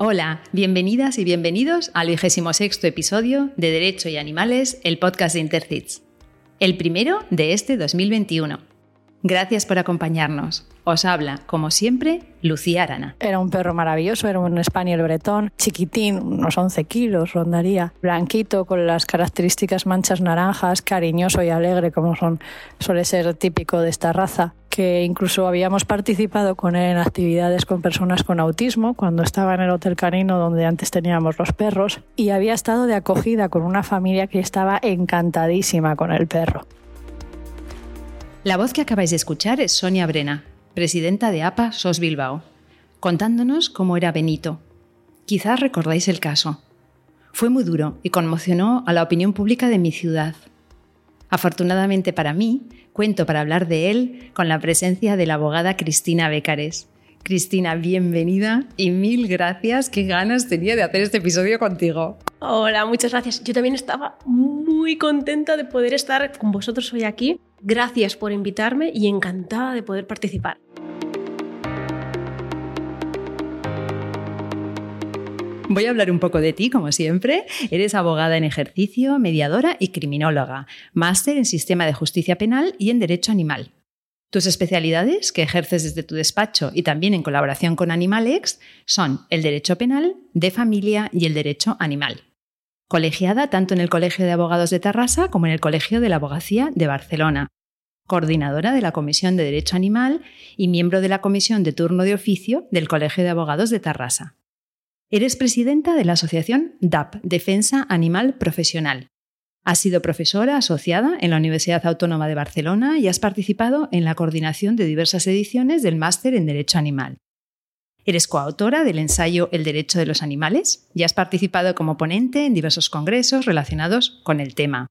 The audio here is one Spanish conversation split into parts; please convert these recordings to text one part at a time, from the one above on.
Hola, bienvenidas y bienvenidos al 26 episodio de Derecho y Animales, el podcast de Intercits. El primero de este 2021. Gracias por acompañarnos. Os habla, como siempre, Lucía Arana. Era un perro maravilloso, era un Spaniel bretón, chiquitín, unos 11 kilos rondaría, blanquito, con las características manchas naranjas, cariñoso y alegre, como son, suele ser típico de esta raza que incluso habíamos participado con él en actividades con personas con autismo cuando estaba en el Hotel Canino donde antes teníamos los perros y había estado de acogida con una familia que estaba encantadísima con el perro. La voz que acabáis de escuchar es Sonia Brena, presidenta de APA SOS Bilbao, contándonos cómo era Benito. Quizás recordáis el caso. Fue muy duro y conmocionó a la opinión pública de mi ciudad. Afortunadamente para mí, cuento para hablar de él con la presencia de la abogada Cristina Becares. Cristina, bienvenida y mil gracias. Qué ganas tenía de hacer este episodio contigo. Hola, muchas gracias. Yo también estaba muy contenta de poder estar con vosotros hoy aquí. Gracias por invitarme y encantada de poder participar. Voy a hablar un poco de ti, como siempre. Eres abogada en ejercicio, mediadora y criminóloga, máster en Sistema de Justicia Penal y en Derecho Animal. Tus especialidades, que ejerces desde tu despacho y también en colaboración con Animalex, son el Derecho Penal, de Familia y el Derecho Animal. Colegiada tanto en el Colegio de Abogados de Tarrasa como en el Colegio de la Abogacía de Barcelona. Coordinadora de la Comisión de Derecho Animal y miembro de la Comisión de Turno de Oficio del Colegio de Abogados de Tarrasa. Eres presidenta de la asociación DAP, Defensa Animal Profesional. Has sido profesora asociada en la Universidad Autónoma de Barcelona y has participado en la coordinación de diversas ediciones del Máster en Derecho Animal. Eres coautora del ensayo El Derecho de los Animales y has participado como ponente en diversos congresos relacionados con el tema.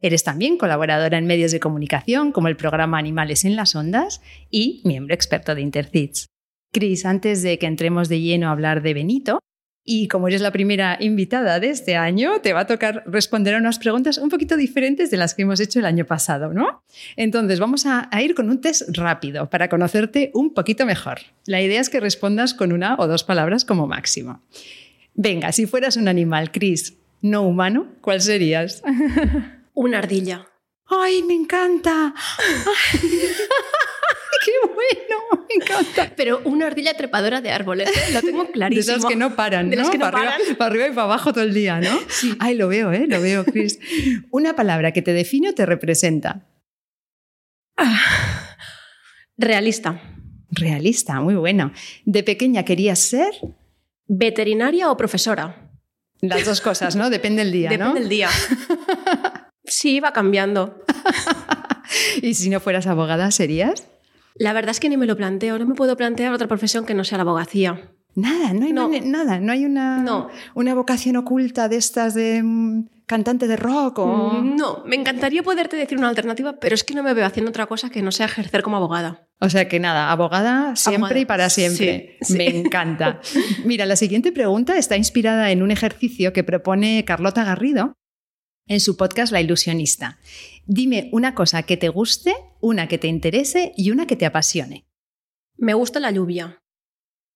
Eres también colaboradora en medios de comunicación como el programa Animales en las Ondas y miembro experto de Intercits. Cris, antes de que entremos de lleno a hablar de Benito, y como eres la primera invitada de este año, te va a tocar responder a unas preguntas un poquito diferentes de las que hemos hecho el año pasado, ¿no? Entonces, vamos a, ir con un test rápido para conocerte un poquito mejor. La idea es que respondas con una o dos palabras como máximo. Venga, si fueras un animal, Chris, no humano, ¿cuál serías? Una ardilla. ¡Ay, me encanta! ¡Qué bueno! Me encanta. Pero una ardilla trepadora de árboles, ¿eh? lo tengo clarísimo. De esas que no paran, de ¿no? que no para, paran. Arriba, para arriba y para abajo todo el día, ¿no? Sí. Ay, lo veo, ¿eh? Lo veo, Chris. Una palabra que te define o te representa. Ah, realista. Realista, muy bueno. ¿De pequeña querías ser? ¿Veterinaria o profesora? Las dos cosas, ¿no? Depende del día, Depende ¿no? del día. Sí, va cambiando. ¿Y si no fueras abogada, serías? La verdad es que ni me lo planteo. No me puedo plantear otra profesión que no sea la abogacía. Nada, no hay No. nada, no hay una, No. una vocación oculta de estas de mm, cantante de rock o... No, me encantaría poderte decir una alternativa, pero es que no me veo haciendo otra cosa que no sea ejercer como abogada. O sea que nada, abogada siempre Abogada. y para siempre. Sí, sí. Me encanta. Mira, la siguiente pregunta está inspirada en un ejercicio que propone Carlota Garrido en su podcast La Ilusionista. Dime una cosa que te guste, una que te interese y una que te apasione. Me gusta la lluvia.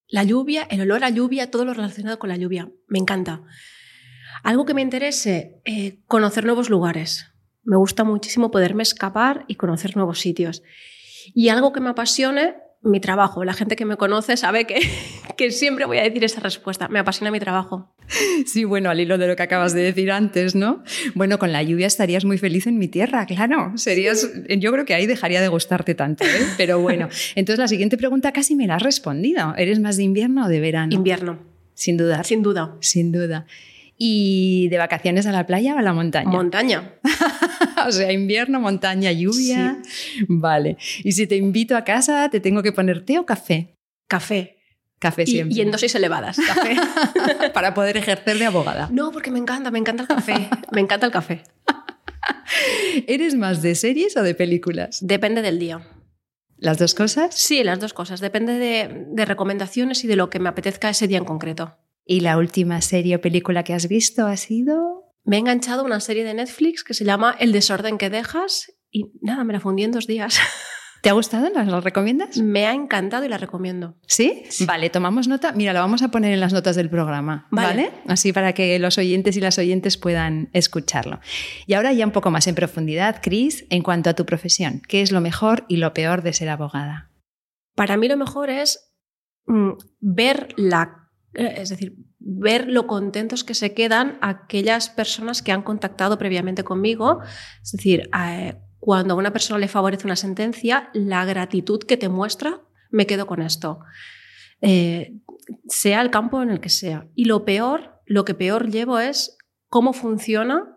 La lluvia, el olor a lluvia, todo lo relacionado con la lluvia. Me encanta. Algo que me interese, eh, conocer nuevos lugares. Me gusta muchísimo poderme escapar y conocer nuevos sitios. Y algo que me apasione, mi trabajo. La gente que me conoce sabe que, que siempre voy a decir esa respuesta. Me apasiona mi trabajo. Sí, bueno, al hilo de lo que acabas de decir antes, ¿no? Bueno, con la lluvia estarías muy feliz en mi tierra, claro. Serías, yo creo que ahí dejaría de gustarte tanto, ¿eh? Pero bueno, entonces la siguiente pregunta casi me la has respondido. ¿Eres más de invierno o de verano? Invierno, Sin duda. sin duda. Sin duda. ¿Y de vacaciones a la playa o a la montaña? Montaña. o sea, invierno, montaña, lluvia. Vale. Y si te invito a casa, ¿te tengo que poner té o café? Café. Café Y, siempre. y en dosis elevadas. Café. Para poder ejercer de abogada. No, porque me encanta, me encanta el café. Me encanta el café. ¿Eres más de series o de películas? Depende del día. ¿Las dos cosas? Sí, las dos cosas. Depende de, de recomendaciones y de lo que me apetezca ese día en concreto. ¿Y la última serie o película que has visto ha sido? Me he enganchado a una serie de Netflix que se llama El desorden que dejas y nada, me la fundí en dos días. ¿Te ha gustado? ¿Las lo recomiendas? Me ha encantado y la recomiendo. ¿Sí? Vale, tomamos nota. Mira, la vamos a poner en las notas del programa, ¿vale? Así para que los oyentes y las oyentes puedan escucharlo. Y ahora ya un poco más en profundidad, Cris, en cuanto a tu profesión, ¿qué es lo mejor y lo peor de ser abogada? Para mí lo mejor es mm, ver la es decir, ver lo contentos que se quedan aquellas personas que han contactado previamente conmigo. Es decir, eh, cuando a una persona le favorece una sentencia, la gratitud que te muestra, me quedo con esto. Eh, sea el campo en el que sea. Y lo peor, lo que peor llevo es cómo funciona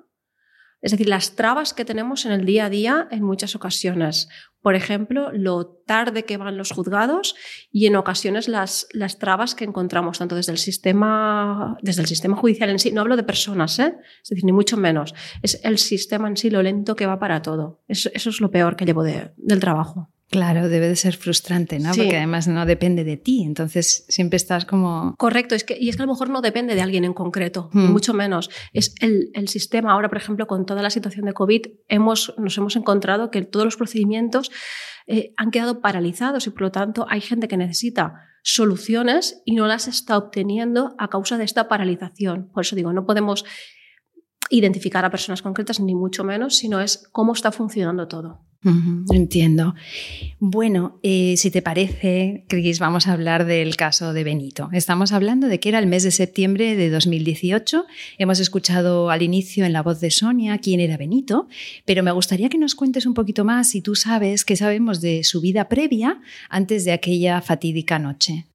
es decir, las trabas que tenemos en el día a día en muchas ocasiones. Por ejemplo, lo tarde que van los juzgados y en ocasiones las, las trabas que encontramos tanto desde el, sistema, desde el sistema judicial en sí. No hablo de personas, ¿eh? es decir, ni mucho menos. Es el sistema en sí lo lento que va para todo. Eso, es lo peor que llevo del trabajo. Claro, debe de ser frustrante, ¿no? Porque además no depende de ti, entonces siempre estás como... Correcto, es que, y es que a lo mejor no depende de alguien en concreto, hmm. mucho menos. Es el, el, sistema. Ahora, por ejemplo, con toda la situación de COVID, hemos, nos hemos encontrado que todos los procedimientos eh, han quedado paralizados y por lo tanto hay gente que necesita soluciones y no las está obteniendo a causa de esta paralización. Por eso digo, no podemos identificar a personas concretas ni mucho menos, sino es cómo está funcionando todo entiendo. Bueno, eh, si te parece, Cris, vamos a hablar del caso de Benito. Estamos hablando de que era el mes de septiembre de 2018. Hemos escuchado al inicio en la voz de Sonia quién era Benito, pero me gustaría que nos cuentes un poquito más si tú sabes qué sabemos de su vida previa antes de aquella fatídica noche.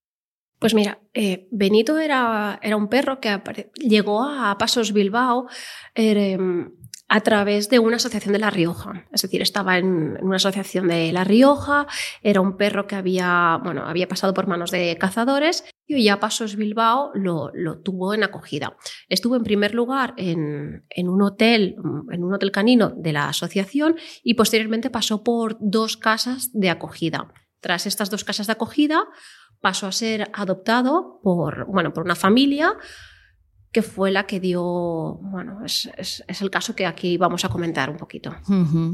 Pues mira, eh, Benito era, era, un perro que llegó a Pasos Bilbao. Em, a través de una asociación de La Rioja. Es decir, estaba en, una asociación de La Rioja, era un perro que había, bueno, había pasado por manos de cazadores y ya Pasos Bilbao lo, lo tuvo en acogida. Estuvo en primer lugar en, en, un hotel, en un hotel canino de la asociación y posteriormente pasó por dos casas de acogida. Tras estas dos casas de acogida, pasó a ser adoptado por, bueno, por una familia que fue la que dio, bueno, es, el caso que aquí vamos a comentar un poquito.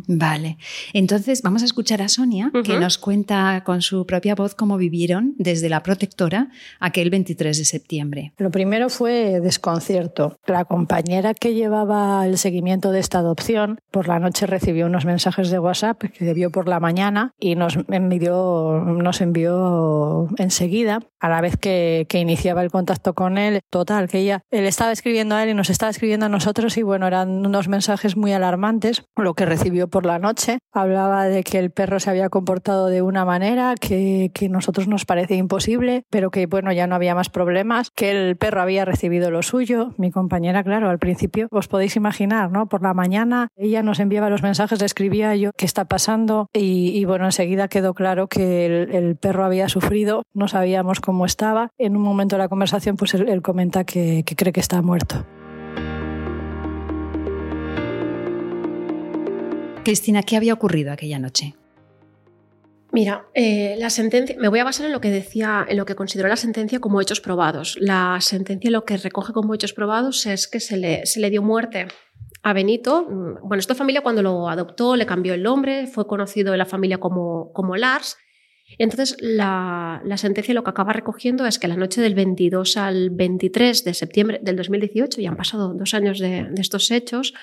vale, entonces vamos a escuchar a Sonia, que nos cuenta con su propia voz cómo vivieron desde la protectora aquel 23 de septiembre. Lo primero fue desconcierto. La compañera que llevaba el seguimiento de esta adopción por la noche recibió unos mensajes de WhatsApp que debió por la mañana y nos envió, nos envió enseguida, a la vez que, que iniciaba el contacto con él. Total, que ella, estaba escribiendo a él y nos estaba escribiendo a nosotros y bueno, eran unos mensajes muy alarmantes, lo que recibió por la noche. Hablaba de que el perro se había comportado de una manera que, que nosotros nos parecía imposible, pero que bueno, ya no había más problemas, que el perro había recibido lo suyo. Mi compañera, claro, al principio os podéis imaginar, ¿no? Por la mañana ella nos enviaba los mensajes, le escribía yo qué está pasando y, bueno, enseguida quedó claro que el, perro había sufrido, no sabíamos cómo estaba. En un momento de la conversación, pues él, comenta que, que cree que está muerto. Cristina, ¿qué había ocurrido aquella noche? Mira, eh, la sentencia, me voy a basar en lo que decía, en lo que consideró la sentencia como hechos probados. La sentencia lo que recoge como hechos probados es que se le, se le dio muerte a Benito. Bueno, esta familia cuando lo adoptó le cambió el nombre, fue conocido en la familia como, como Lars entonces, la, sentencia lo que acaba recogiendo es que la noche del 22 al 23 de septiembre del 2018, ya han pasado dos años de, estos hechos,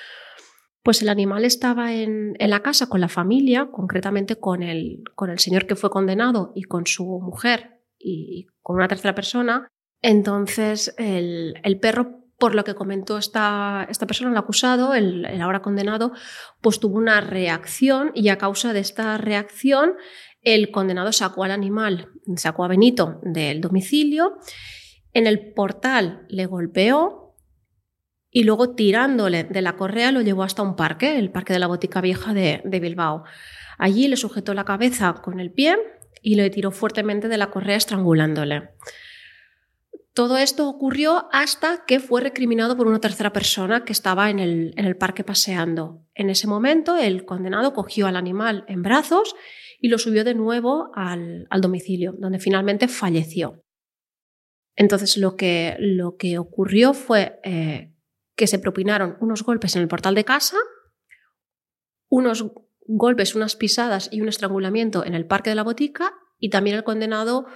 pues el animal estaba en, la casa con la familia, concretamente con el, señor que fue condenado y con su mujer y, con una tercera persona. Entonces, el, perro por lo que comentó esta, esta persona, el acusado, el, el, ahora condenado, pues tuvo una reacción y a causa de esta reacción el condenado sacó al animal, sacó a Benito del domicilio, en el portal le golpeó y luego tirándole de la correa lo llevó hasta un parque, el parque de la Botica Vieja de, Bilbao. Allí le sujetó la cabeza con el pie y le tiró fuertemente de la correa estrangulándole. Todo esto ocurrió hasta que fue recriminado por una tercera persona que estaba en el, en el parque paseando. En ese momento el condenado cogió al animal en brazos y lo subió de nuevo al, domicilio, donde finalmente falleció. Entonces lo que, lo que ocurrió fue eh, que se propinaron unos golpes en el portal de casa, unos golpes, unas pisadas y un estrangulamiento en el parque de la botica y también el condenado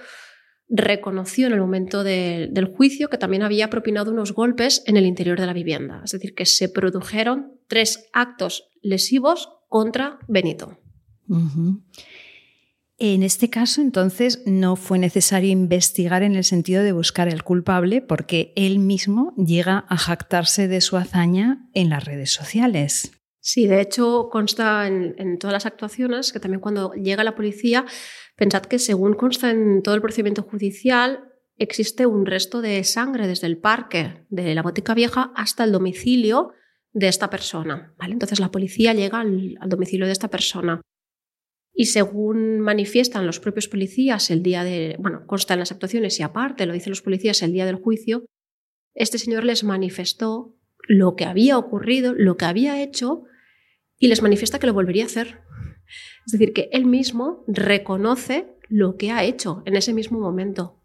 reconoció en el momento del juicio que también había propinado unos golpes en el interior de la vivienda. Es decir, que se produjeron tres actos lesivos contra Benito. En este caso, entonces, no fue necesario investigar en el sentido de buscar el culpable porque él mismo llega a jactarse de su hazaña en las redes sociales. Sí, de hecho consta en, todas las actuaciones que también cuando llega la policía, pensad que según consta en todo el procedimiento judicial, existe un resto de sangre desde el parque de la botica vieja hasta el domicilio de esta persona. ¿vale? Entonces la policía llega al, al domicilio de esta persona. Y según manifiestan los propios policías el día de, bueno, consta en las actuaciones y aparte lo dicen los policías el día del juicio, este señor les manifestó lo que había ocurrido, lo que había hecho y les manifiesta que lo volvería a hacer. Es decir, que él mismo reconoce lo que ha hecho en ese mismo momento.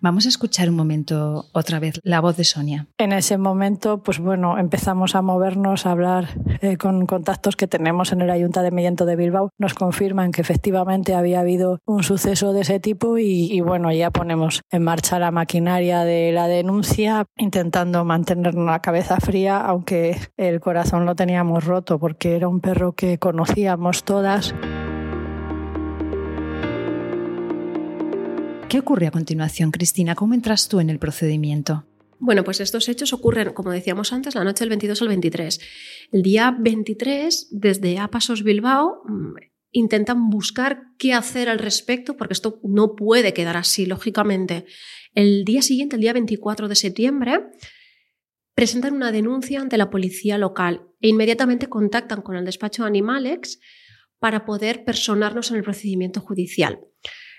Vamos a escuchar un momento otra vez la voz de Sonia. En ese momento, pues bueno, empezamos a movernos, a hablar eh, con contactos que tenemos en el Ayuntamiento de Bilbao. Nos confirman que efectivamente había habido un suceso de ese tipo y, y bueno, ya ponemos en marcha la maquinaria de la denuncia, intentando mantener la cabeza fría, aunque el corazón lo teníamos roto porque era un perro que conocíamos todas. ¿Qué ocurre a continuación, Cristina? ¿Cómo entras tú en el procedimiento? Bueno, pues estos hechos ocurren, como decíamos antes, la noche del 22 al 23. El día 23, desde Apasos Bilbao, mm, intentan buscar qué hacer al respecto, porque esto no puede quedar así, lógicamente. El día siguiente, el día 24 de septiembre, presentan una denuncia ante la policía local e inmediatamente contactan con el despacho Animalex para poder personarnos en el procedimiento judicial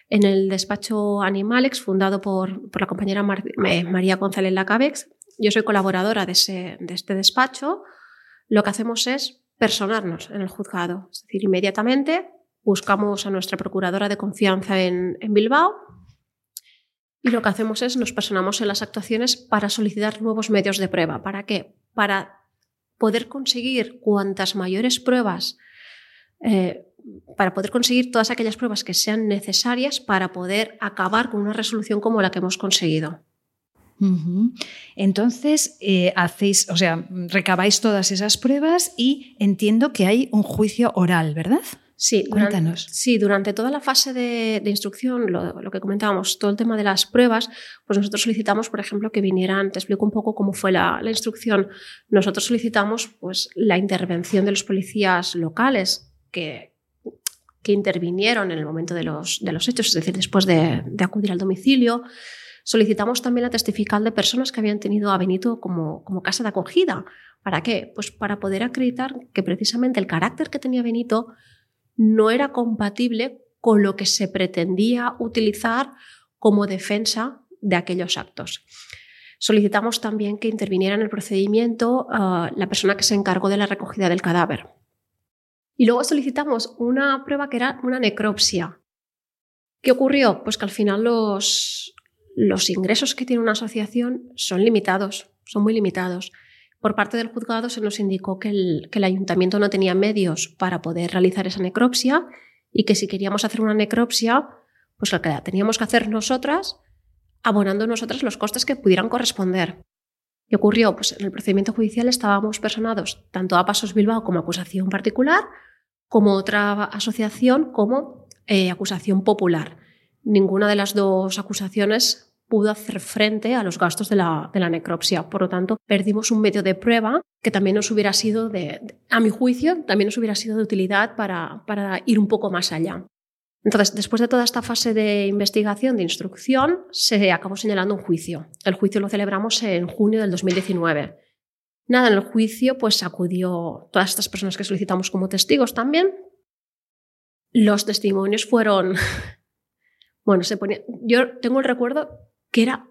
en el despacho Animalex, fundado por, la compañera María González Lacabex. Yo soy colaboradora de, este despacho. Lo que hacemos es personarnos en el juzgado. Es decir, inmediatamente buscamos a nuestra procuradora de confianza en, en Bilbao y lo que hacemos es nos personamos en las actuaciones para solicitar nuevos medios de prueba. ¿Para qué? Para poder conseguir cuantas mayores pruebas eh, para poder conseguir todas aquellas pruebas que sean necesarias para poder acabar con una resolución como la que hemos conseguido. Entonces, eh, hacéis, o sea, recabáis todas esas pruebas y entiendo que hay un juicio oral, ¿verdad? Sí, Cuéntanos. Durante, sí, durante toda la fase de, instrucción, lo, que comentábamos, todo el tema de las pruebas, pues nosotros solicitamos, por ejemplo, que vinieran, te explico un poco cómo fue la, la instrucción, nosotros solicitamos pues, la intervención de los policías locales que, que intervinieron en el momento de los, de los hechos, es decir, después de, acudir al domicilio. Solicitamos también la testifical de personas que habían tenido a Benito como, como casa de acogida. ¿Para qué? Pues para poder acreditar que precisamente el carácter que tenía Benito no era compatible con lo que se pretendía utilizar como defensa de aquellos actos. Solicitamos también que interviniera en el procedimiento ah, la persona que se encargó de la recogida del cadáver. Y luego solicitamos una prueba que era una necropsia. ¿Qué ocurrió? Pues que al final los, los ingresos que tiene una asociación son limitados, son muy limitados. Por parte del juzgado se nos indicó que el, que el ayuntamiento no tenía medios para poder realizar esa necropsia y que si queríamos hacer una necropsia, pues lo que teníamos que hacer nosotras, abonando nosotras los costes que pudieran corresponder. ¿Qué ocurrió? Pues en el procedimiento judicial estábamos personados tanto a Pasos Bilbao como acusación particular, como otra asociación como eh, acusación popular. Ninguna de las dos acusaciones pudo hacer frente a los gastos de la, necropsia. Por lo tanto, perdimos un medio de prueba que también nos hubiera sido, de, a mi juicio, también nos hubiera sido de utilidad para, para ir un poco más allá. Entonces, después de toda esta fase de investigación, de instrucción, se acabó señalando un juicio. El juicio lo celebramos en junio del 2019. Nada, en el juicio pues acudió todas estas personas que solicitamos como testigos también. Los testimonios fueron, bueno, se ponía, yo tengo el recuerdo que era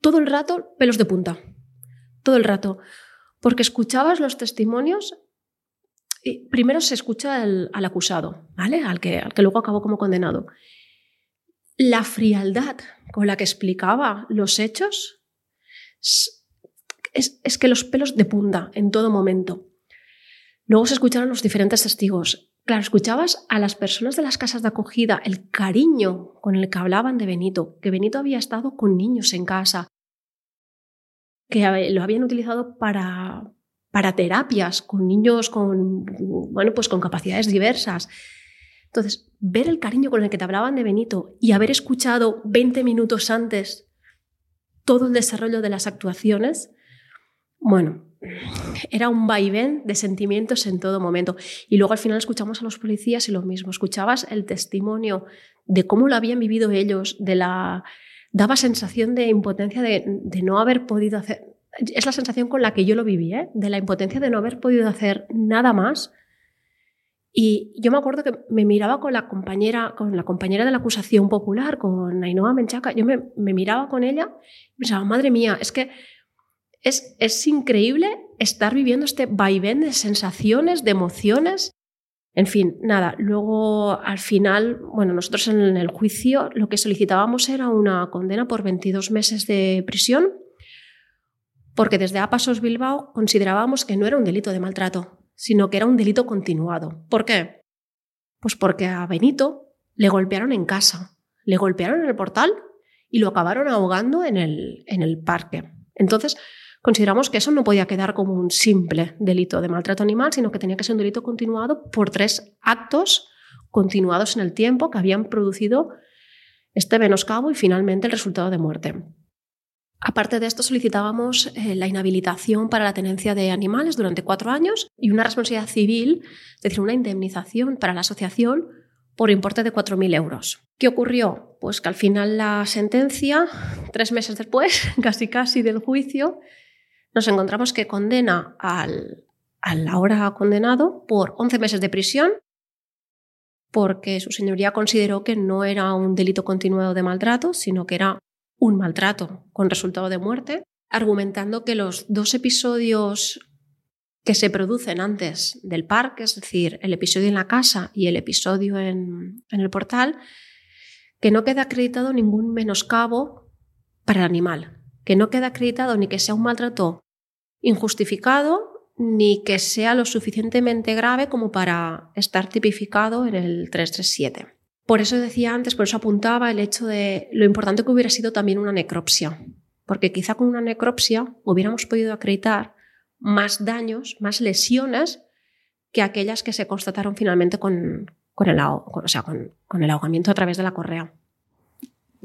todo el rato pelos de punta, todo el rato, porque escuchabas los testimonios primero se escucha al acusado, ¿vale? Al que, al que luego acabó como condenado. La frialdad con la que explicaba los hechos es, que los pelos de punta en todo momento. Luego se escucharon los diferentes testigos. Claro, escuchabas a las personas de las casas de acogida el cariño con el que hablaban de Benito, que Benito había estado con niños en casa, que lo habían utilizado para, para terapias con niños con, bueno, pues con capacidades diversas. Entonces, ver el cariño con el que te hablaban de Benito y haber escuchado 20 minutos antes todo el desarrollo de las actuaciones, bueno, era un vaivén de sentimientos en todo momento. Y luego al final escuchamos a los policías y lo mismo, escuchabas el testimonio de cómo lo habían vivido ellos, de la daba sensación de impotencia de, no haber podido hacer. Es la sensación con la que yo lo viví, ¿eh? de la impotencia de no haber podido hacer nada más. Y yo me acuerdo que me miraba con la compañera, con la compañera de la acusación popular, con Ainhoa Menchaca, yo me, miraba con ella y pensaba, madre mía, es que es, increíble estar viviendo este vaivén de sensaciones, de emociones. En fin, nada, luego al final, bueno, nosotros en el juicio lo que solicitábamos era una condena por 22 meses de prisión, porque desde Apasos Bilbao considerábamos que no era un delito de maltrato, sino que era un delito continuado. ¿Por qué? Pues porque a Benito le golpearon en casa, le golpearon en el portal y lo acabaron ahogando en el, en el parque. Entonces, consideramos que eso no podía quedar como un simple delito de maltrato animal, sino que tenía que ser un delito continuado por tres actos continuados en el tiempo que habían producido este menoscabo y finalmente el resultado de muerte. Aparte de esto, solicitábamos eh, la inhabilitación para la tenencia de animales durante cuatro años y una responsabilidad civil, es decir, una indemnización para la asociación por importe de 4.000 euros. ¿Qué ocurrió? Pues que al final la sentencia, tres meses después, casi casi del juicio, nos encontramos que condena al, ahora condenado por 11 meses de prisión porque su señoría consideró que no era un delito continuado de maltrato, sino que era un maltrato con resultado de muerte, argumentando que los dos episodios que se producen antes del parque, es decir, el episodio en la casa y el episodio en, el portal, que no queda acreditado ningún menoscabo para el animal, que no queda acreditado ni que sea un maltrato injustificado ni que sea lo suficientemente grave como para estar tipificado en el 337. Por eso decía antes, por eso apuntaba el hecho de lo importante que hubiera sido también una necropsia, porque quizá con una necropsia hubiéramos podido acreditar más daños, más lesiones que aquellas que se constataron finalmente con, con el, o sea, con el ahogamiento a través de la correa.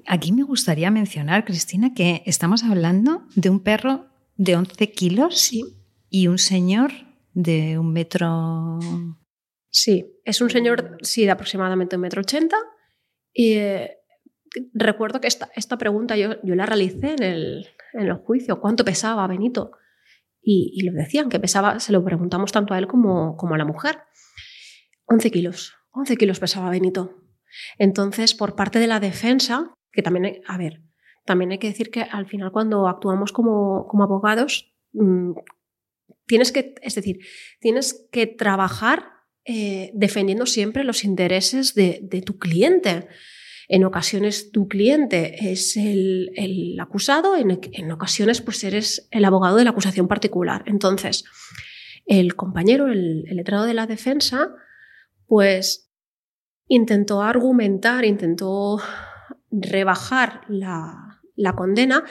Aquí me gustaría mencionar, Cristina, que estamos hablando de un perro de 11 kilos y un señor de un metro. Sí, es un señor, sí, de aproximadamente un metro ochenta. Y eh, recuerdo que esta, esta pregunta yo, yo, la realicé en el, en juicio: ¿cuánto pesaba Benito? Y, y, lo decían, que pesaba, se lo preguntamos tanto a él como, como a la mujer. 11 kilos, 11 kilos pesaba Benito. Entonces, por parte de la defensa, que también, a ver, también hay que decir que al final cuando actuamos como, abogados, mm, tienes que, es decir, tienes que trabajar eh, defendiendo siempre los intereses de, tu cliente. En ocasiones tu cliente es el, acusado, en, ocasiones pues eres el abogado de la acusación particular. Entonces, el compañero, el, letrado de la defensa, pues intentó argumentar, intentó rebajar la, condena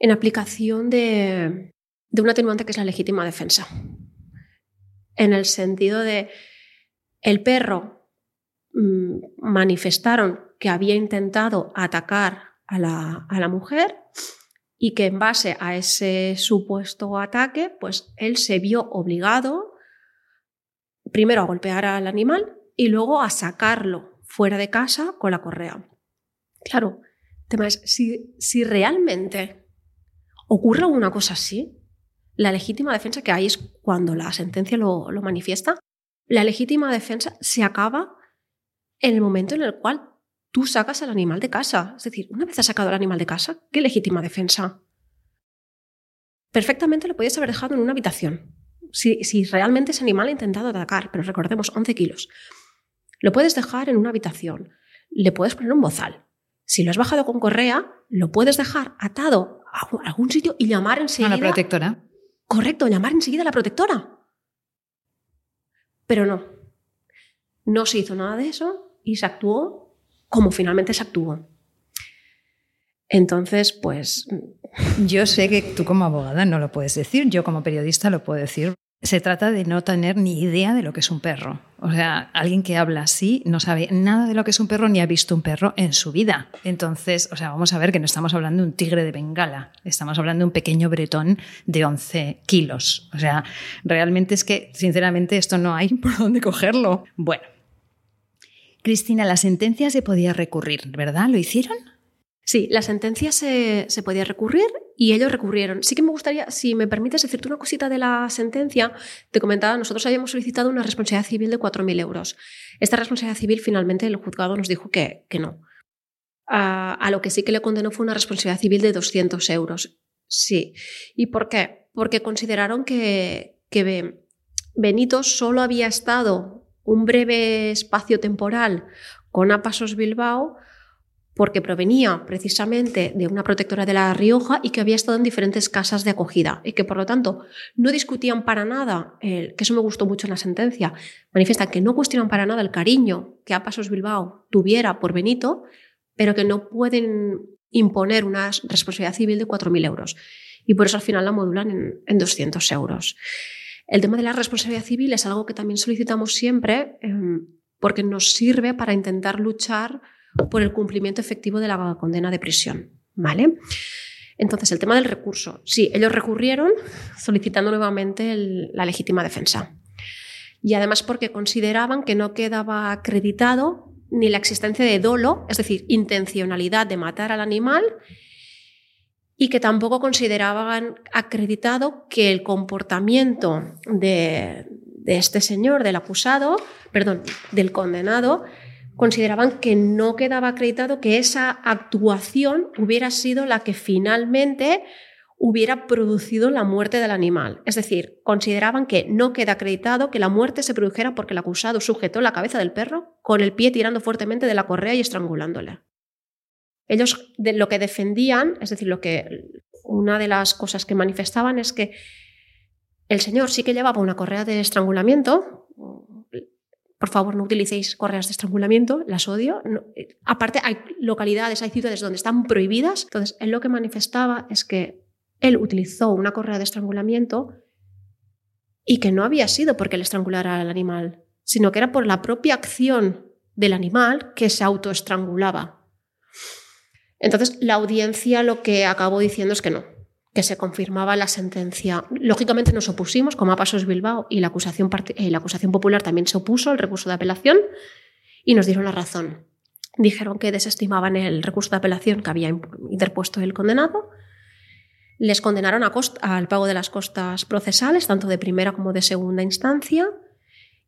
en aplicación de, un atenuante que es la legítima defensa. En el sentido de el perro mm, manifestaron que había intentado atacar a la, a la, mujer y que en base a ese supuesto ataque, pues él se vio obligado primero a golpear al animal y luego a sacarlo fuera de casa con la correa. Claro, el tema es, si, si realmente ocurre alguna cosa así, la legítima defensa que hay es cuando la sentencia lo, lo manifiesta, la legítima defensa se acaba en el momento en el cual tú sacas al animal de casa. Es decir, una vez has sacado al animal de casa, ¿qué legítima defensa? Perfectamente lo podías haber dejado en una habitación. Si, si, realmente ese animal ha intentado atacar, pero recordemos, 11 kilos. Lo puedes dejar en una habitación. Le puedes poner un bozal. Si lo has bajado con correa, lo puedes dejar atado a algún sitio y llamar enseguida. A la protectora. Correcto, llamar enseguida a la protectora. Pero no, no se hizo nada de eso y se actuó como finalmente se actuó. Entonces, pues... Yo sé que tú como abogada no lo puedes decir, yo como periodista lo puedo decir. Se trata de no tener ni idea de lo que es un perro. O sea, alguien que habla así no sabe nada de lo que es un perro ni ha visto un perro en su vida. Entonces, o sea, vamos a ver que no estamos hablando de un tigre de Bengala, estamos hablando de un pequeño bretón de 11 kilos. O sea, realmente es que, sinceramente, esto no hay por dónde cogerlo. Bueno. Cristina, la sentencia se podía recurrir, ¿verdad? ¿Lo hicieron? Sí, la sentencia se, podía recurrir y ellos recurrieron. Sí que me gustaría, si me permites decirte una cosita de la sentencia, te comentaba, nosotros habíamos solicitado una responsabilidad civil de 4.000 euros. Esta responsabilidad civil finalmente el juzgado nos dijo que, que no. A, lo que sí que le condenó fue una responsabilidad civil de 200 euros. Sí. ¿Y por qué? Porque consideraron que, que Benito solo había estado un breve espacio temporal con Apasos Bilbao porque provenía precisamente de una protectora de La Rioja y que había estado en diferentes casas de acogida y que por lo tanto no discutían para nada, que eso me gustó mucho en la sentencia, manifiestan que no cuestionan para nada el cariño que a Pasos Bilbao tuviera por Benito, pero que no pueden imponer una responsabilidad civil de 4.000 euros. Y por eso al final la modulan en, en 200 euros. El tema de la responsabilidad civil es algo que también solicitamos siempre em, porque nos sirve para intentar luchar por el cumplimiento efectivo de la condena de prisión. ¿Vale? Entonces, el tema del recurso. Sí, ellos recurrieron solicitando nuevamente la legítima defensa. Y además porque consideraban que no quedaba acreditado ni la existencia de dolo, es decir, intencionalidad de matar al animal, y que tampoco consideraban acreditado que el comportamiento de, de este señor, del acusado, perdón, del condenado, consideraban que no quedaba acreditado que esa actuación hubiera sido la que finalmente hubiera producido la muerte del animal. Es decir, consideraban que no queda acreditado que la muerte se produjera porque el acusado sujetó la cabeza del perro con el pie tirando fuertemente de la correa y estrangulándole. Ellos de lo que defendían, es decir, lo que una de las cosas que manifestaban es que el señor sí que llevaba una correa de estrangulamiento, por favor, no utilicéis correas de estrangulamiento, las odio. Eh, aparte, hay localidades, hay ciudades donde están prohibidas. Entonces, él lo que manifestaba es que él utilizó una correa de estrangulamiento y que no había sido porque le estrangulara al animal, sino que era por la propia acción del animal que se autoestrangulaba. Entonces, la audiencia lo que acabó diciendo es que no, que se confirmaba la sentencia. Lógicamente nos opusimos, como a Pasos Bilbao, y la acusación, eh, la acusación popular también se opuso al recurso de apelación y nos dieron la razón. Dijeron que desestimaban el recurso de apelación que había interpuesto el condenado. Les condenaron al pago de las costas procesales, tanto de primera como de segunda instancia,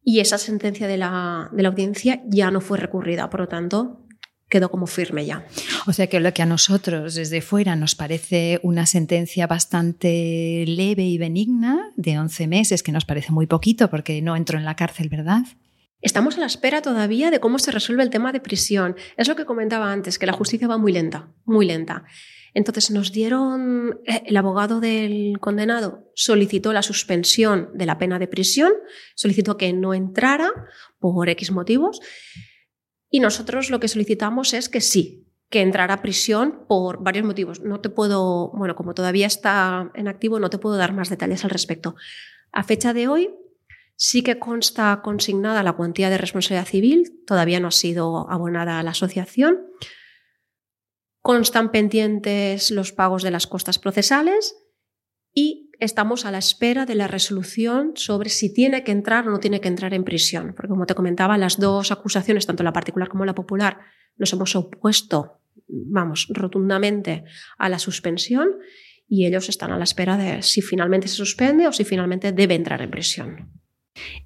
y esa sentencia de la, de la audiencia ya no fue recurrida. Por lo tanto, quedó como firme ya. O sea que lo que a nosotros desde fuera nos parece una sentencia bastante leve y benigna, de 11 meses, que nos parece muy poquito porque no entró en la cárcel, ¿verdad? Estamos a la espera todavía de cómo se resuelve el tema de prisión. Es lo que comentaba antes, que la justicia va muy lenta, muy lenta. Entonces nos dieron, eh, el abogado del condenado solicitó la suspensión de la pena de prisión, solicitó que no entrara por X motivos y nosotros lo que solicitamos es que sí, que entrara a prisión por varios motivos. No te puedo, bueno, como todavía está en activo, no te puedo dar más detalles al respecto. A fecha de hoy, sí que consta consignada la cuantía de responsabilidad civil, todavía no ha sido abonada a la asociación. Constan pendientes los pagos de las costas procesales y estamos a la espera de la resolución sobre si tiene que entrar o no tiene que entrar en prisión. Porque como te comentaba, las dos acusaciones, tanto la particular como la popular, nos hemos opuesto, vamos, rotundamente a la suspensión y ellos están a la espera de si finalmente se suspende o si finalmente debe entrar en prisión.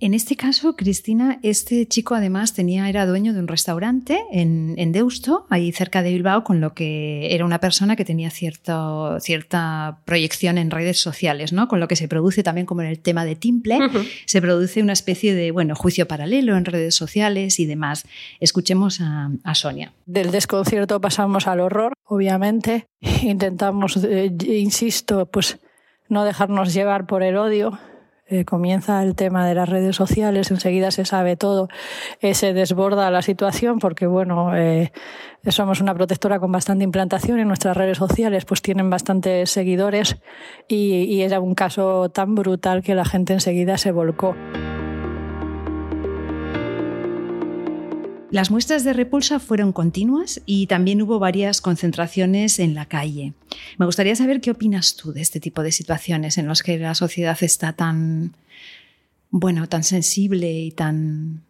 En este caso, Cristina, este chico además tenía, era dueño de un restaurante en, Deusto, ahí cerca de Bilbao, con lo que era una persona que tenía cierto, cierta proyección en redes sociales, ¿no? Con lo que se produce también como en el tema de Timple, se produce una especie de, bueno, juicio paralelo en redes sociales y demás. Escuchemos a, Sonia. Del desconcierto pasamos al horror, obviamente. Intentamos, eh, insisto, pues no dejarnos llevar por el odio Eh, comienza el tema de las redes sociales, enseguida se sabe todo, eh, se desborda la situación porque, bueno, eh, somos una protectora con bastante implantación en nuestras redes sociales, pues tienen bastantes seguidores y, y era un caso tan brutal que la gente enseguida se volcó. Las muestras de repulsa fueron continuas y también hubo varias concentraciones en la calle. Me gustaría saber qué opinas tú de este tipo de situaciones en las que la sociedad está tan, bueno, tan sensible y tan...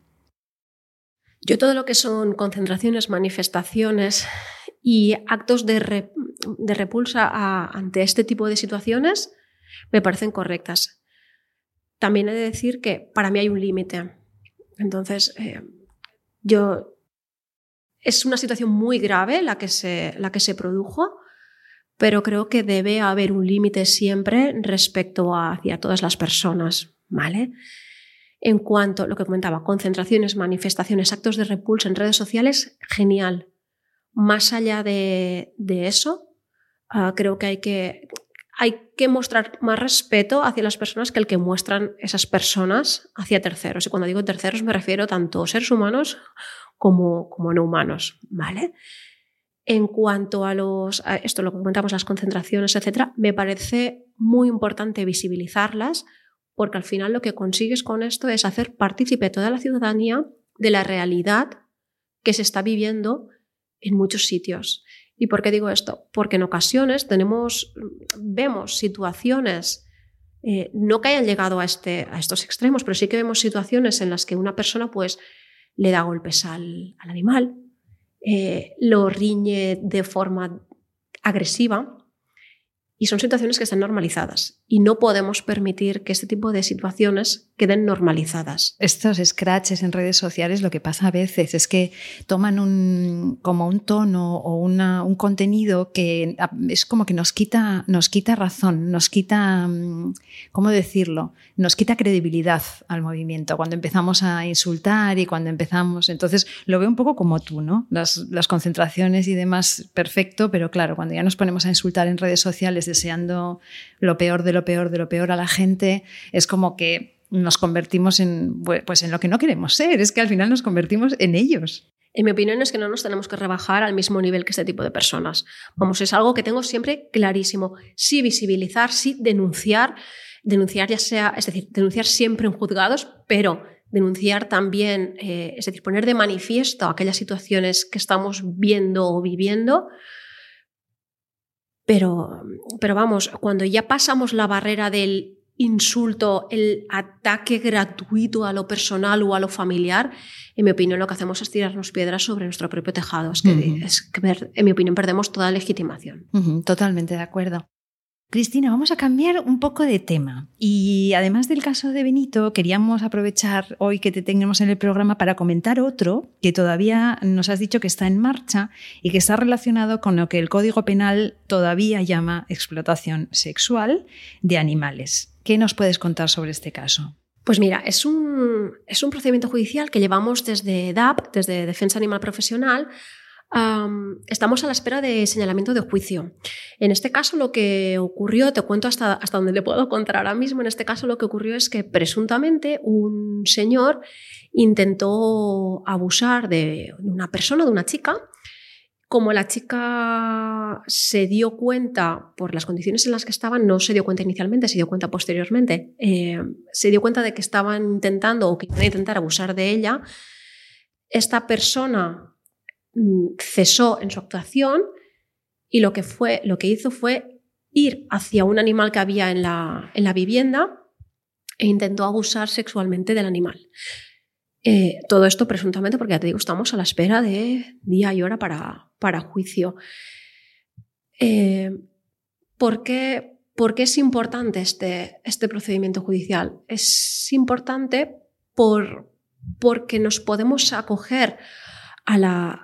Yo todo lo que son concentraciones, manifestaciones y actos de, repulsa ante este tipo de situaciones me parecen correctas. También he de decir que para mí hay un límite. Entonces, eh, yo, es una situación muy grave la que se, la que se produjo, pero creo que debe haber un límite siempre respecto a, hacia todas las personas, ¿vale? En cuanto a lo que comentaba, concentraciones, manifestaciones, actos de repulso en redes sociales, genial. Más allá de, eso, ah, creo que hay, que hay que mostrar más respeto hacia las personas que el que muestran esas personas hacia terceros. Y cuando digo terceros me refiero tanto a seres humanos como, como no humanos, ¿vale? En cuanto a los, esto lo que comentamos, las concentraciones, etcétera, me parece muy importante visibilizarlas porque al final lo que consigues con esto es hacer partícipe toda la ciudadanía de la realidad que se está viviendo en muchos sitios. ¿Y por qué digo esto? Porque en ocasiones tenemos, vemos situaciones, eh, no que hayan llegado a, este, a estos extremos, pero sí que vemos situaciones en las que una persona pues le da golpes al, animal, eh, lo riñe de forma agresiva y son situaciones que están normalizadas y no podemos permitir que este tipo de situaciones queden normalizadas. Estos scratches en redes sociales lo que pasa a veces es que toman un, como un tono o un contenido que es como que nos quita, nos quita razón, nos quita, mm, ¿cómo decirlo? Nos quita credibilidad al movimiento cuando empezamos a insultar y cuando empezamos. Entonces lo veo un poco como tú, ¿no? Las, las concentraciones y demás, perfecto, pero claro, cuando ya nos ponemos a insultar en redes sociales deseando lo peor de lo peor de lo peor a la gente, es como que nos convertimos en, pues en lo que no queremos ser, es que al final nos convertimos en ellos. En mi opinión es que no nos tenemos que rebajar al mismo nivel que este tipo de personas. Vamos, es algo que tengo siempre clarísimo. Sí visibilizar, sí denunciar, denunciar ya sea, es decir, denunciar siempre en juzgados, pero denunciar también, eh, es decir, poner de manifiesto aquellas situaciones que estamos viendo o viviendo, pero, pero vamos, cuando ya pasamos la barrera del insulto, el ataque gratuito a lo personal o a lo familiar, en mi opinión lo que hacemos es tirarnos piedras sobre nuestro propio tejado. Es que, es que en mi opinión, perdemos toda legitimación. totalmente de acuerdo. Cristina, vamos a cambiar un poco de tema. Y además del caso de Benito, queríamos aprovechar hoy que te tenemos en el programa para comentar otro que todavía nos has dicho que está en marcha y que está relacionado con lo que el Código Penal todavía llama explotación sexual de animales. ¿Qué nos puedes contar sobre este caso? Pues mira, es un, es un procedimiento judicial que llevamos desde DAP, desde Defensa Animal Profesional, estamos a la espera de señalamiento de juicio. En este caso lo que ocurrió, te cuento hasta, hasta donde le puedo contar ahora mismo, en este caso lo que ocurrió es que presuntamente un señor intentó abusar de una persona, de una chica, como la chica se dio cuenta por las condiciones en las que estaban, no se dio cuenta inicialmente, se dio cuenta posteriormente, eh, se dio cuenta de que estaban intentando o que iban a intentar abusar de ella, esta persona cesó en su actuación y lo que, fue, lo que hizo fue ir hacia un animal que había en la, en la vivienda e intentó abusar sexualmente del animal. Eh, todo esto presuntamente porque ya te digo, estamos a la espera de día y hora para, para juicio. Eh, ¿por, qué, ¿por, qué, es importante este, este procedimiento judicial? Es importante por, porque nos podemos acoger a la,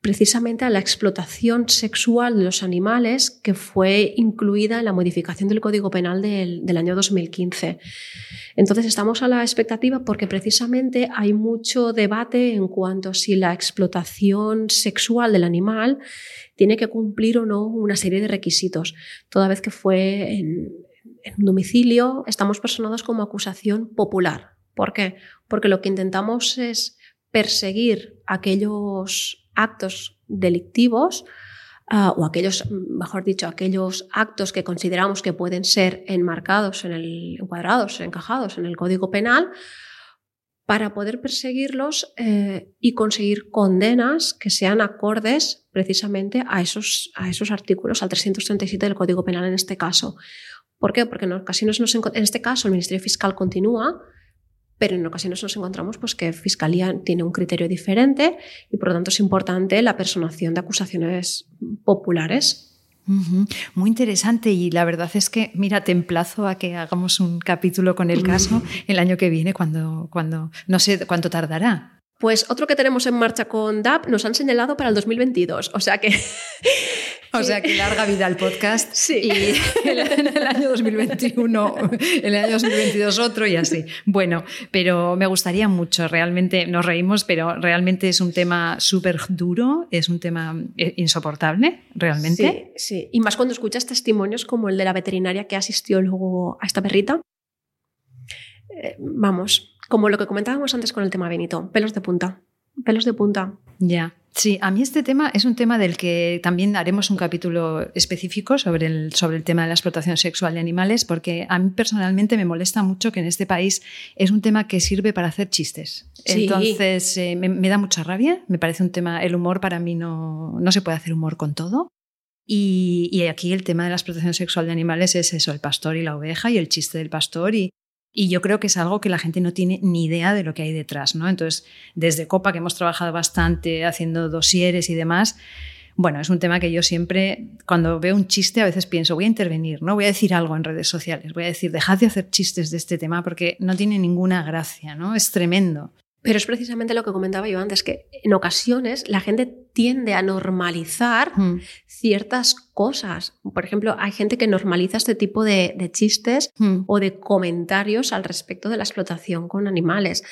precisamente a la explotación sexual de los animales que fue incluida en la modificación del Código Penal del, del, año 2015. Entonces estamos a la expectativa porque precisamente hay mucho debate en cuanto a si la explotación sexual del animal tiene que cumplir o no una serie de requisitos, toda vez que fue en, en domicilio estamos personados como acusación popular. ¿Por qué? Porque lo que intentamos es perseguir aquellos actos delictivos uh, o aquellos, mejor dicho, aquellos actos que consideramos que pueden ser enmarcados en el, encuadrados, encajados en el Código Penal, para poder perseguirlos eh, y conseguir condenas que sean acordes precisamente a esos, a esos artículos, al 337 del Código Penal en este caso. ¿Por qué? Porque en ocasiones nos, en este caso el Ministerio Fiscal continúa, pero en ocasiones nos encontramos pues, que Fiscalía tiene un criterio diferente y por lo tanto es importante la personación de acusaciones populares. Muy interesante y la verdad es que, mira, te emplazo a que hagamos un capítulo con el caso el año que viene, cuando, cuando no sé cuánto tardará. Pues otro que tenemos en marcha con DAP nos han señalado para el 2022, o sea que o sea, que larga vida al podcast. Sí. Y en el año 2021, en el año 2022 otro y así. Bueno, pero me gustaría mucho, realmente nos reímos, pero realmente es un tema súper duro, es un tema eh, insoportable, realmente. Sí, sí. Y más cuando escuchas testimonios como el de la veterinaria que asistió luego a esta perrita. Eh, vamos, como lo que comentábamos antes con el tema Benito, pelos de punta. Pelos de punta. Ya. Sí, a mí este tema es un tema del que también haremos un capítulo específico sobre el, sobre el tema de la explotación sexual de animales, porque a mí personalmente me molesta mucho que en este país es un tema que sirve para hacer chistes. Entonces eh, me, da mucha rabia, me parece un tema, el humor para mí no, no se puede hacer humor con todo. Y, y, aquí el tema de la explotación sexual de animales es eso, el pastor y la oveja y el chiste del pastor y, y yo creo que es algo que la gente no tiene ni idea de lo que hay detrás, ¿no? Entonces, desde Copa, que hemos trabajado bastante haciendo dosieres y demás, bueno, es un tema que yo siempre, cuando veo un chiste, a veces pienso, voy a intervenir, ¿no? Voy a decir algo en redes sociales, voy a decir, dejad de hacer chistes de este tema porque no tiene ninguna gracia, ¿no? Es tremendo. Pero es precisamente lo que comentaba yo antes, que en ocasiones la gente tiende a normalizar hmm. ciertas cosas. Por ejemplo, hay gente que normaliza este tipo de, chistes hmm. o de comentarios al respecto de la explotación con animales.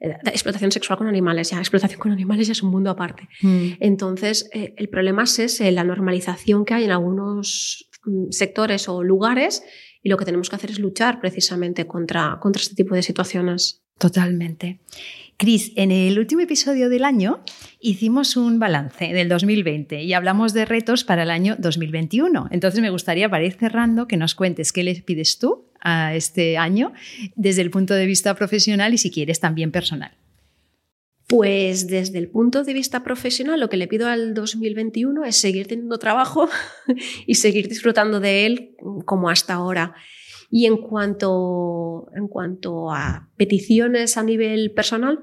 Eh, explotación sexual con animales, ya explotación con animales ya es un mundo aparte. Hmm. Entonces, eh, el problema es ese, la normalización que hay en algunos mm, sectores o lugares y lo que tenemos que hacer es luchar precisamente contra, contra este tipo de situaciones. Totalmente. Cris, en el último episodio del año hicimos un balance del 2020 y hablamos de retos para el año 2021. Entonces me gustaría, para ir cerrando, que nos cuentes qué le pides tú a este año desde el punto de vista profesional y si quieres también personal. Pues desde el punto de vista profesional, lo que le pido al 2021 es seguir teniendo trabajo y seguir disfrutando de él como hasta ahora. Y en cuanto, en cuanto a peticiones a nivel personal,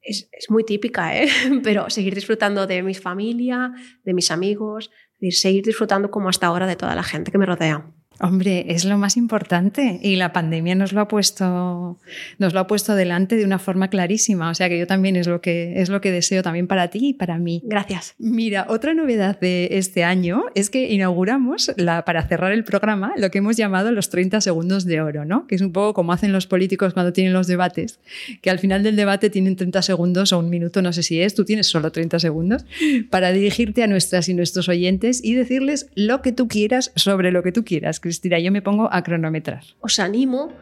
es, es muy típica, ¿eh? pero seguir disfrutando de mi familia, de mis amigos, seguir disfrutando como hasta ahora de toda la gente que me rodea. Hombre, es lo más importante y la pandemia nos lo ha puesto, nos lo ha puesto delante de una forma clarísima. O sea que yo también es lo que es lo que deseo también para ti y para mí. Gracias. Mira, otra novedad de este año es que inauguramos la, para cerrar el programa lo que hemos llamado los 30 segundos de oro, ¿no? Que es un poco como hacen los políticos cuando tienen los debates, que al final del debate tienen 30 segundos o un minuto, no sé si es, tú tienes solo 30 segundos para dirigirte a nuestras y nuestros oyentes y decirles lo que tú quieras sobre lo que tú quieras. Yo me pongo a cronometrar. Os animo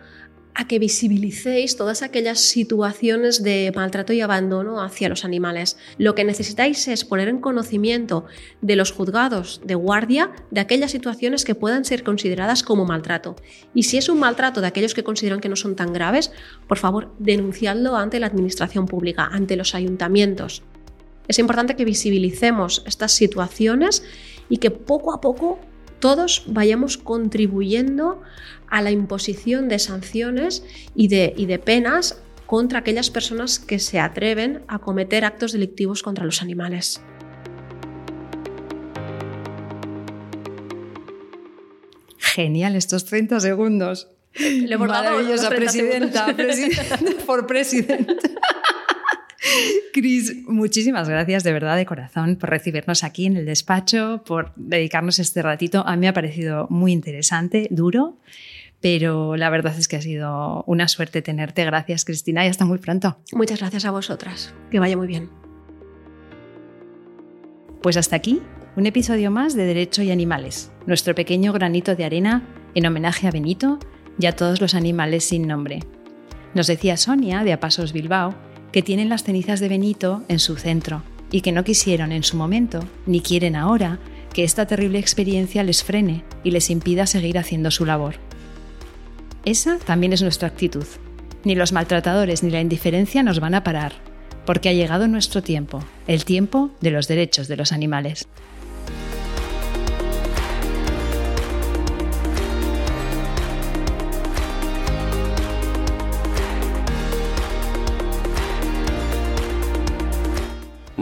a que visibilicéis todas aquellas situaciones de maltrato y abandono hacia los animales. Lo que necesitáis es poner en conocimiento de los juzgados de guardia de aquellas situaciones que puedan ser consideradas como maltrato. Y si es un maltrato de aquellos que consideran que no son tan graves, por favor, denunciadlo ante la administración pública, ante los ayuntamientos. Es importante que visibilicemos estas situaciones y que poco a poco todos vayamos contribuyendo a la imposición de sanciones y de, y de penas contra aquellas personas que se atreven a cometer actos delictivos contra los animales. Genial estos 30 segundos. Le Maravillosa presidenta, presidenta, por presidenta. Cris, muchísimas gracias de verdad de corazón por recibirnos aquí en el despacho, por dedicarnos este ratito. A mí me ha parecido muy interesante, duro, pero la verdad es que ha sido una suerte tenerte. Gracias, Cristina, y hasta muy pronto. Muchas gracias a vosotras. Que vaya muy bien. Pues hasta aquí, un episodio más de Derecho y Animales, nuestro pequeño granito de arena en homenaje a Benito y a todos los animales sin nombre. Nos decía Sonia, de Apasos Bilbao, que tienen las cenizas de Benito en su centro y que no quisieron en su momento, ni quieren ahora, que esta terrible experiencia les frene y les impida seguir haciendo su labor. Esa también es nuestra actitud. Ni los maltratadores ni la indiferencia nos van a parar, porque ha llegado nuestro tiempo, el tiempo de los derechos de los animales.